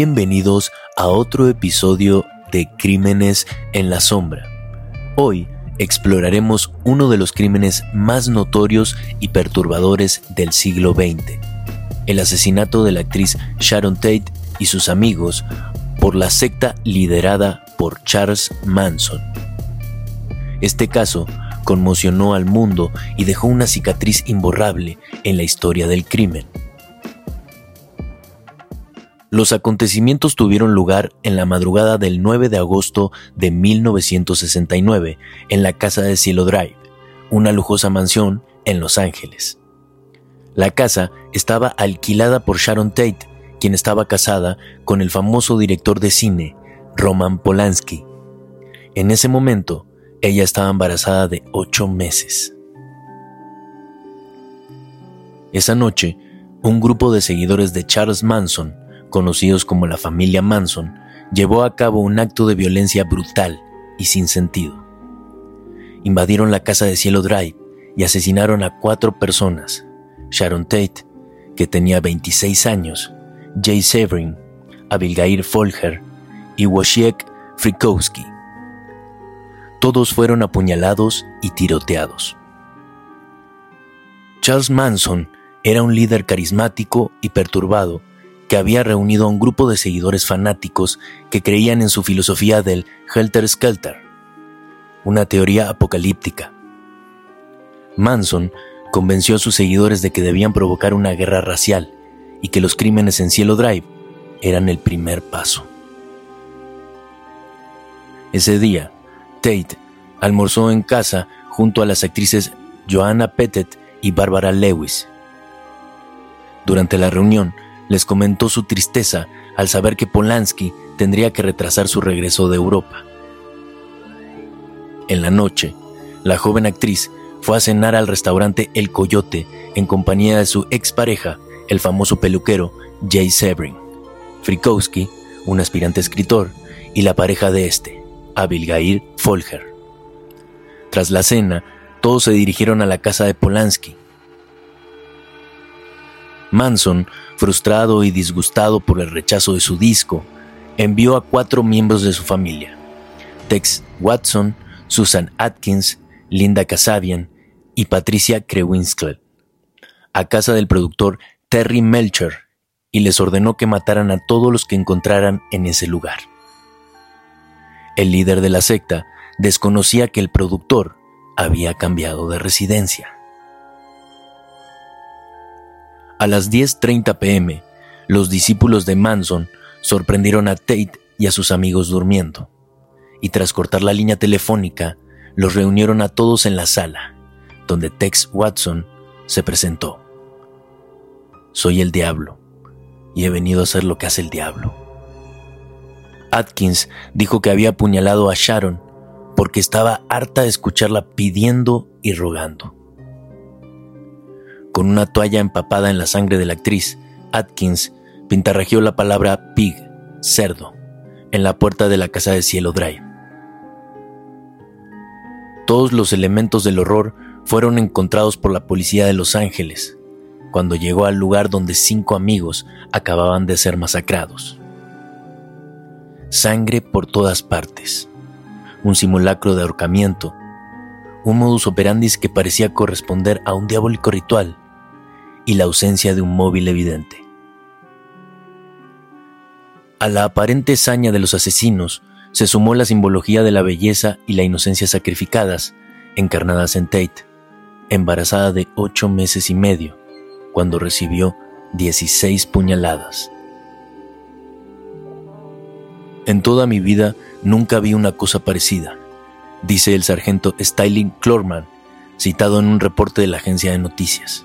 Bienvenidos a otro episodio de Crímenes en la Sombra. Hoy exploraremos uno de los crímenes más notorios y perturbadores del siglo XX, el asesinato de la actriz Sharon Tate y sus amigos por la secta liderada por Charles Manson. Este caso conmocionó al mundo y dejó una cicatriz imborrable en la historia del crimen. Los acontecimientos tuvieron lugar en la madrugada del 9 de agosto de 1969 en la casa de Cielo Drive, una lujosa mansión en Los Ángeles. La casa estaba alquilada por Sharon Tate, quien estaba casada con el famoso director de cine, Roman Polanski. En ese momento, ella estaba embarazada de ocho meses. Esa noche, un grupo de seguidores de Charles Manson conocidos como la familia Manson, llevó a cabo un acto de violencia brutal y sin sentido. Invadieron la casa de Cielo Drive y asesinaron a cuatro personas, Sharon Tate, que tenía 26 años, Jay Severin, Abigail Folger y Wojciech Frikowski. Todos fueron apuñalados y tiroteados. Charles Manson era un líder carismático y perturbado que había reunido a un grupo de seguidores fanáticos que creían en su filosofía del Helter Skelter, una teoría apocalíptica. Manson convenció a sus seguidores de que debían provocar una guerra racial y que los crímenes en Cielo Drive eran el primer paso. Ese día, Tate almorzó en casa junto a las actrices Joanna Pettet y Barbara Lewis. Durante la reunión, les comentó su tristeza al saber que Polanski tendría que retrasar su regreso de Europa. En la noche, la joven actriz fue a cenar al restaurante El Coyote en compañía de su expareja, el famoso peluquero Jay Severin, Frikowski, un aspirante escritor, y la pareja de este, Abigail Folger. Tras la cena, todos se dirigieron a la casa de Polanski. Manson frustrado y disgustado por el rechazo de su disco, envió a cuatro miembros de su familia, Tex Watson, Susan Atkins, Linda Kasabian y Patricia Krewinskel, a casa del productor Terry Melcher y les ordenó que mataran a todos los que encontraran en ese lugar. El líder de la secta desconocía que el productor había cambiado de residencia. A las 10.30 pm, los discípulos de Manson sorprendieron a Tate y a sus amigos durmiendo, y tras cortar la línea telefónica, los reunieron a todos en la sala, donde Tex Watson se presentó. Soy el diablo, y he venido a hacer lo que hace el diablo. Atkins dijo que había apuñalado a Sharon porque estaba harta de escucharla pidiendo y rogando. Con una toalla empapada en la sangre de la actriz, Atkins pintarrajeó la palabra pig, cerdo, en la puerta de la casa de Cielo Drive. Todos los elementos del horror fueron encontrados por la policía de Los Ángeles cuando llegó al lugar donde cinco amigos acababan de ser masacrados. Sangre por todas partes, un simulacro de ahorcamiento, un modus operandi que parecía corresponder a un diabólico ritual y la ausencia de un móvil evidente. A la aparente saña de los asesinos se sumó la simbología de la belleza y la inocencia sacrificadas, encarnadas en Tate, embarazada de ocho meses y medio, cuando recibió 16 puñaladas. En toda mi vida nunca vi una cosa parecida, dice el sargento Styling Clorman, citado en un reporte de la agencia de noticias.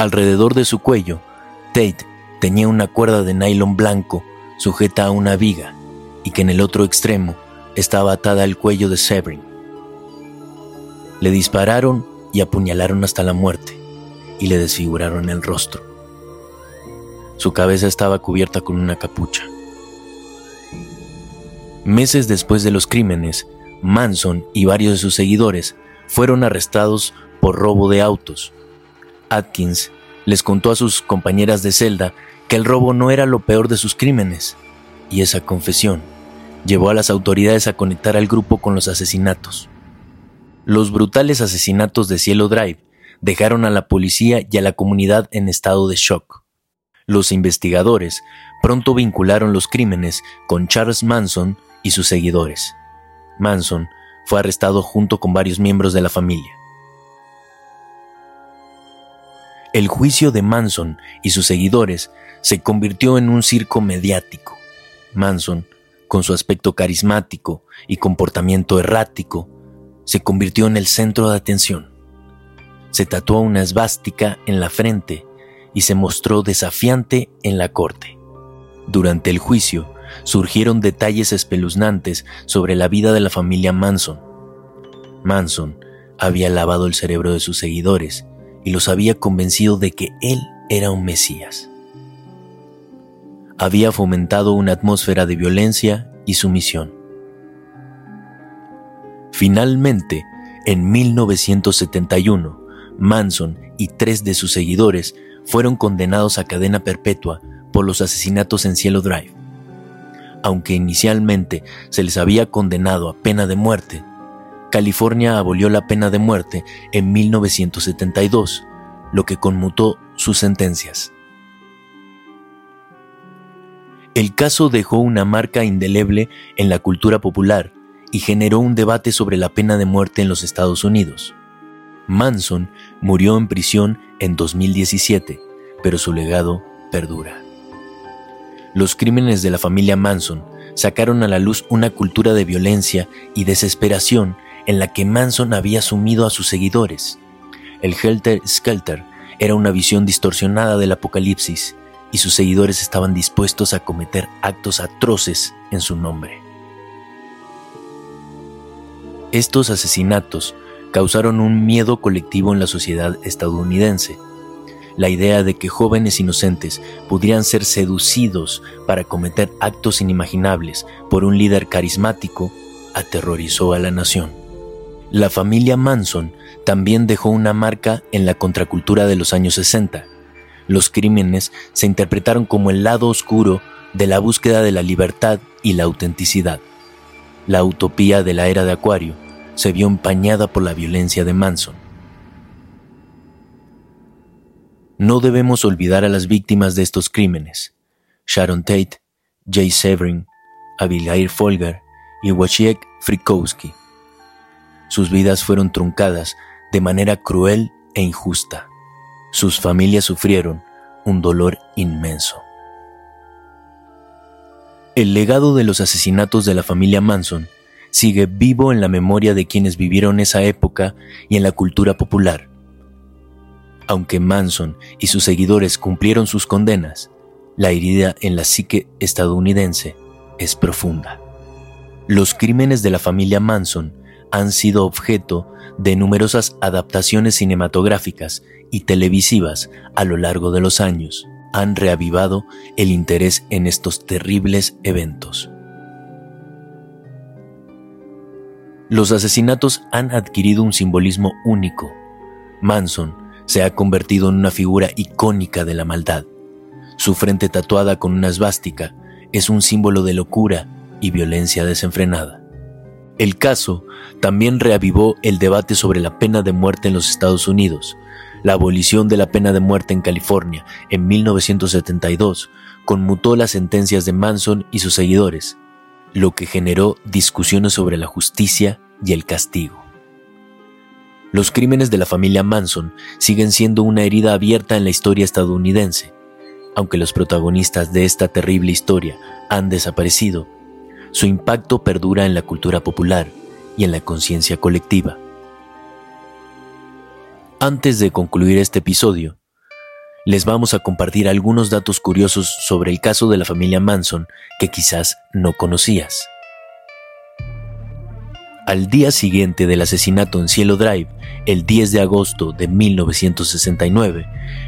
Alrededor de su cuello, Tate tenía una cuerda de nylon blanco sujeta a una viga y que en el otro extremo estaba atada al cuello de Severin. Le dispararon y apuñalaron hasta la muerte y le desfiguraron el rostro. Su cabeza estaba cubierta con una capucha. Meses después de los crímenes, Manson y varios de sus seguidores fueron arrestados por robo de autos Atkins les contó a sus compañeras de celda que el robo no era lo peor de sus crímenes, y esa confesión llevó a las autoridades a conectar al grupo con los asesinatos. Los brutales asesinatos de Cielo Drive dejaron a la policía y a la comunidad en estado de shock. Los investigadores pronto vincularon los crímenes con Charles Manson y sus seguidores. Manson fue arrestado junto con varios miembros de la familia. El juicio de Manson y sus seguidores se convirtió en un circo mediático. Manson, con su aspecto carismático y comportamiento errático, se convirtió en el centro de atención. Se tatuó una esvástica en la frente y se mostró desafiante en la corte. Durante el juicio surgieron detalles espeluznantes sobre la vida de la familia Manson. Manson había lavado el cerebro de sus seguidores y los había convencido de que él era un Mesías. Había fomentado una atmósfera de violencia y sumisión. Finalmente, en 1971, Manson y tres de sus seguidores fueron condenados a cadena perpetua por los asesinatos en Cielo Drive. Aunque inicialmente se les había condenado a pena de muerte, California abolió la pena de muerte en 1972, lo que conmutó sus sentencias. El caso dejó una marca indeleble en la cultura popular y generó un debate sobre la pena de muerte en los Estados Unidos. Manson murió en prisión en 2017, pero su legado perdura. Los crímenes de la familia Manson sacaron a la luz una cultura de violencia y desesperación en la que Manson había sumido a sus seguidores. El Helter Skelter era una visión distorsionada del apocalipsis y sus seguidores estaban dispuestos a cometer actos atroces en su nombre. Estos asesinatos causaron un miedo colectivo en la sociedad estadounidense. La idea de que jóvenes inocentes pudieran ser seducidos para cometer actos inimaginables por un líder carismático aterrorizó a la nación. La familia Manson también dejó una marca en la contracultura de los años 60. Los crímenes se interpretaron como el lado oscuro de la búsqueda de la libertad y la autenticidad. La utopía de la era de Acuario se vio empañada por la violencia de Manson. No debemos olvidar a las víctimas de estos crímenes. Sharon Tate, Jay Severin, Abigail Folger y Wojciech Frykowski. Sus vidas fueron truncadas de manera cruel e injusta. Sus familias sufrieron un dolor inmenso. El legado de los asesinatos de la familia Manson sigue vivo en la memoria de quienes vivieron esa época y en la cultura popular. Aunque Manson y sus seguidores cumplieron sus condenas, la herida en la psique estadounidense es profunda. Los crímenes de la familia Manson han sido objeto de numerosas adaptaciones cinematográficas y televisivas a lo largo de los años. Han reavivado el interés en estos terribles eventos. Los asesinatos han adquirido un simbolismo único. Manson se ha convertido en una figura icónica de la maldad. Su frente tatuada con una esvástica es un símbolo de locura y violencia desenfrenada. El caso también reavivó el debate sobre la pena de muerte en los Estados Unidos. La abolición de la pena de muerte en California en 1972 conmutó las sentencias de Manson y sus seguidores, lo que generó discusiones sobre la justicia y el castigo. Los crímenes de la familia Manson siguen siendo una herida abierta en la historia estadounidense. Aunque los protagonistas de esta terrible historia han desaparecido, su impacto perdura en la cultura popular y en la conciencia colectiva. Antes de concluir este episodio, les vamos a compartir algunos datos curiosos sobre el caso de la familia Manson que quizás no conocías. Al día siguiente del asesinato en Cielo Drive, el 10 de agosto de 1969,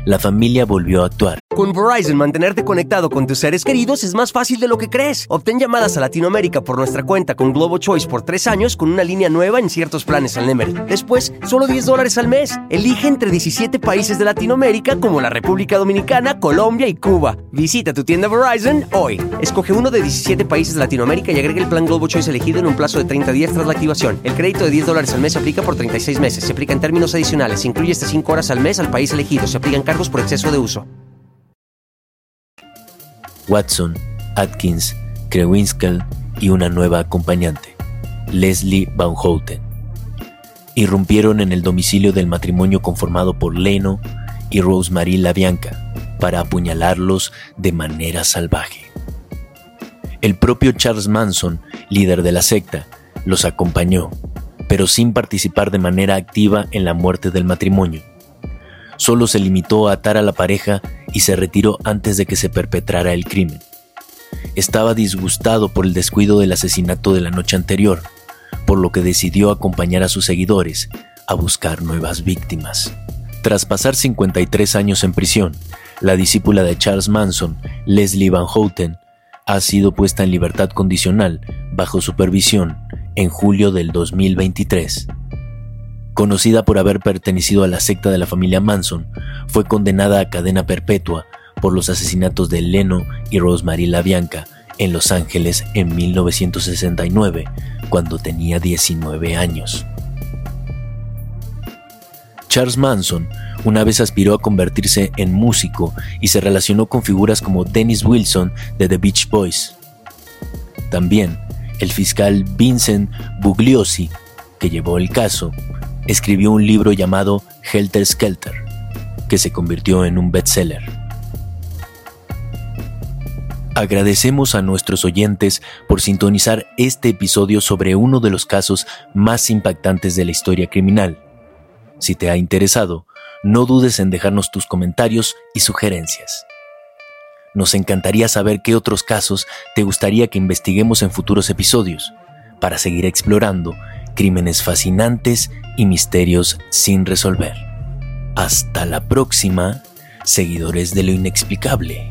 la familia volvió a actuar. Con Verizon, mantenerte conectado con tus seres queridos es más fácil de lo que crees. Obtén llamadas a Latinoamérica por nuestra cuenta con Globo Choice por tres años con una línea nueva en ciertos planes al Nemer. Después, solo 10 dólares al mes. Elige entre 17 países de Latinoamérica como la República Dominicana, Colombia y Cuba. Visita tu tienda Verizon hoy. Escoge uno de 17 países de Latinoamérica y agrega el plan Globo Choice elegido en un plazo de 30 días tras la activación. El crédito de 10 dólares al mes se aplica por 36 meses. Se aplica en términos adicionales. Se incluye hasta 5 horas al mes al país elegido. Se aplican cargos por exceso de uso. Watson, Atkins, Krewinkel y una nueva acompañante, Leslie Van Houten. Irrumpieron en el domicilio del matrimonio conformado por Leno y Rosemary LaBianca para apuñalarlos de manera salvaje. El propio Charles Manson, líder de la secta, los acompañó, pero sin participar de manera activa en la muerte del matrimonio solo se limitó a atar a la pareja y se retiró antes de que se perpetrara el crimen. Estaba disgustado por el descuido del asesinato de la noche anterior, por lo que decidió acompañar a sus seguidores a buscar nuevas víctimas. Tras pasar 53 años en prisión, la discípula de Charles Manson, Leslie Van Houten, ha sido puesta en libertad condicional bajo supervisión en julio del 2023 conocida por haber pertenecido a la secta de la familia Manson, fue condenada a cadena perpetua por los asesinatos de Leno y Rosemary LaBianca en Los Ángeles en 1969, cuando tenía 19 años. Charles Manson una vez aspiró a convertirse en músico y se relacionó con figuras como Dennis Wilson de The Beach Boys. También el fiscal Vincent Bugliosi, que llevó el caso, escribió un libro llamado Helter Skelter, que se convirtió en un bestseller. Agradecemos a nuestros oyentes por sintonizar este episodio sobre uno de los casos más impactantes de la historia criminal. Si te ha interesado, no dudes en dejarnos tus comentarios y sugerencias. Nos encantaría saber qué otros casos te gustaría que investiguemos en futuros episodios, para seguir explorando crímenes fascinantes y misterios sin resolver. Hasta la próxima, seguidores de lo inexplicable.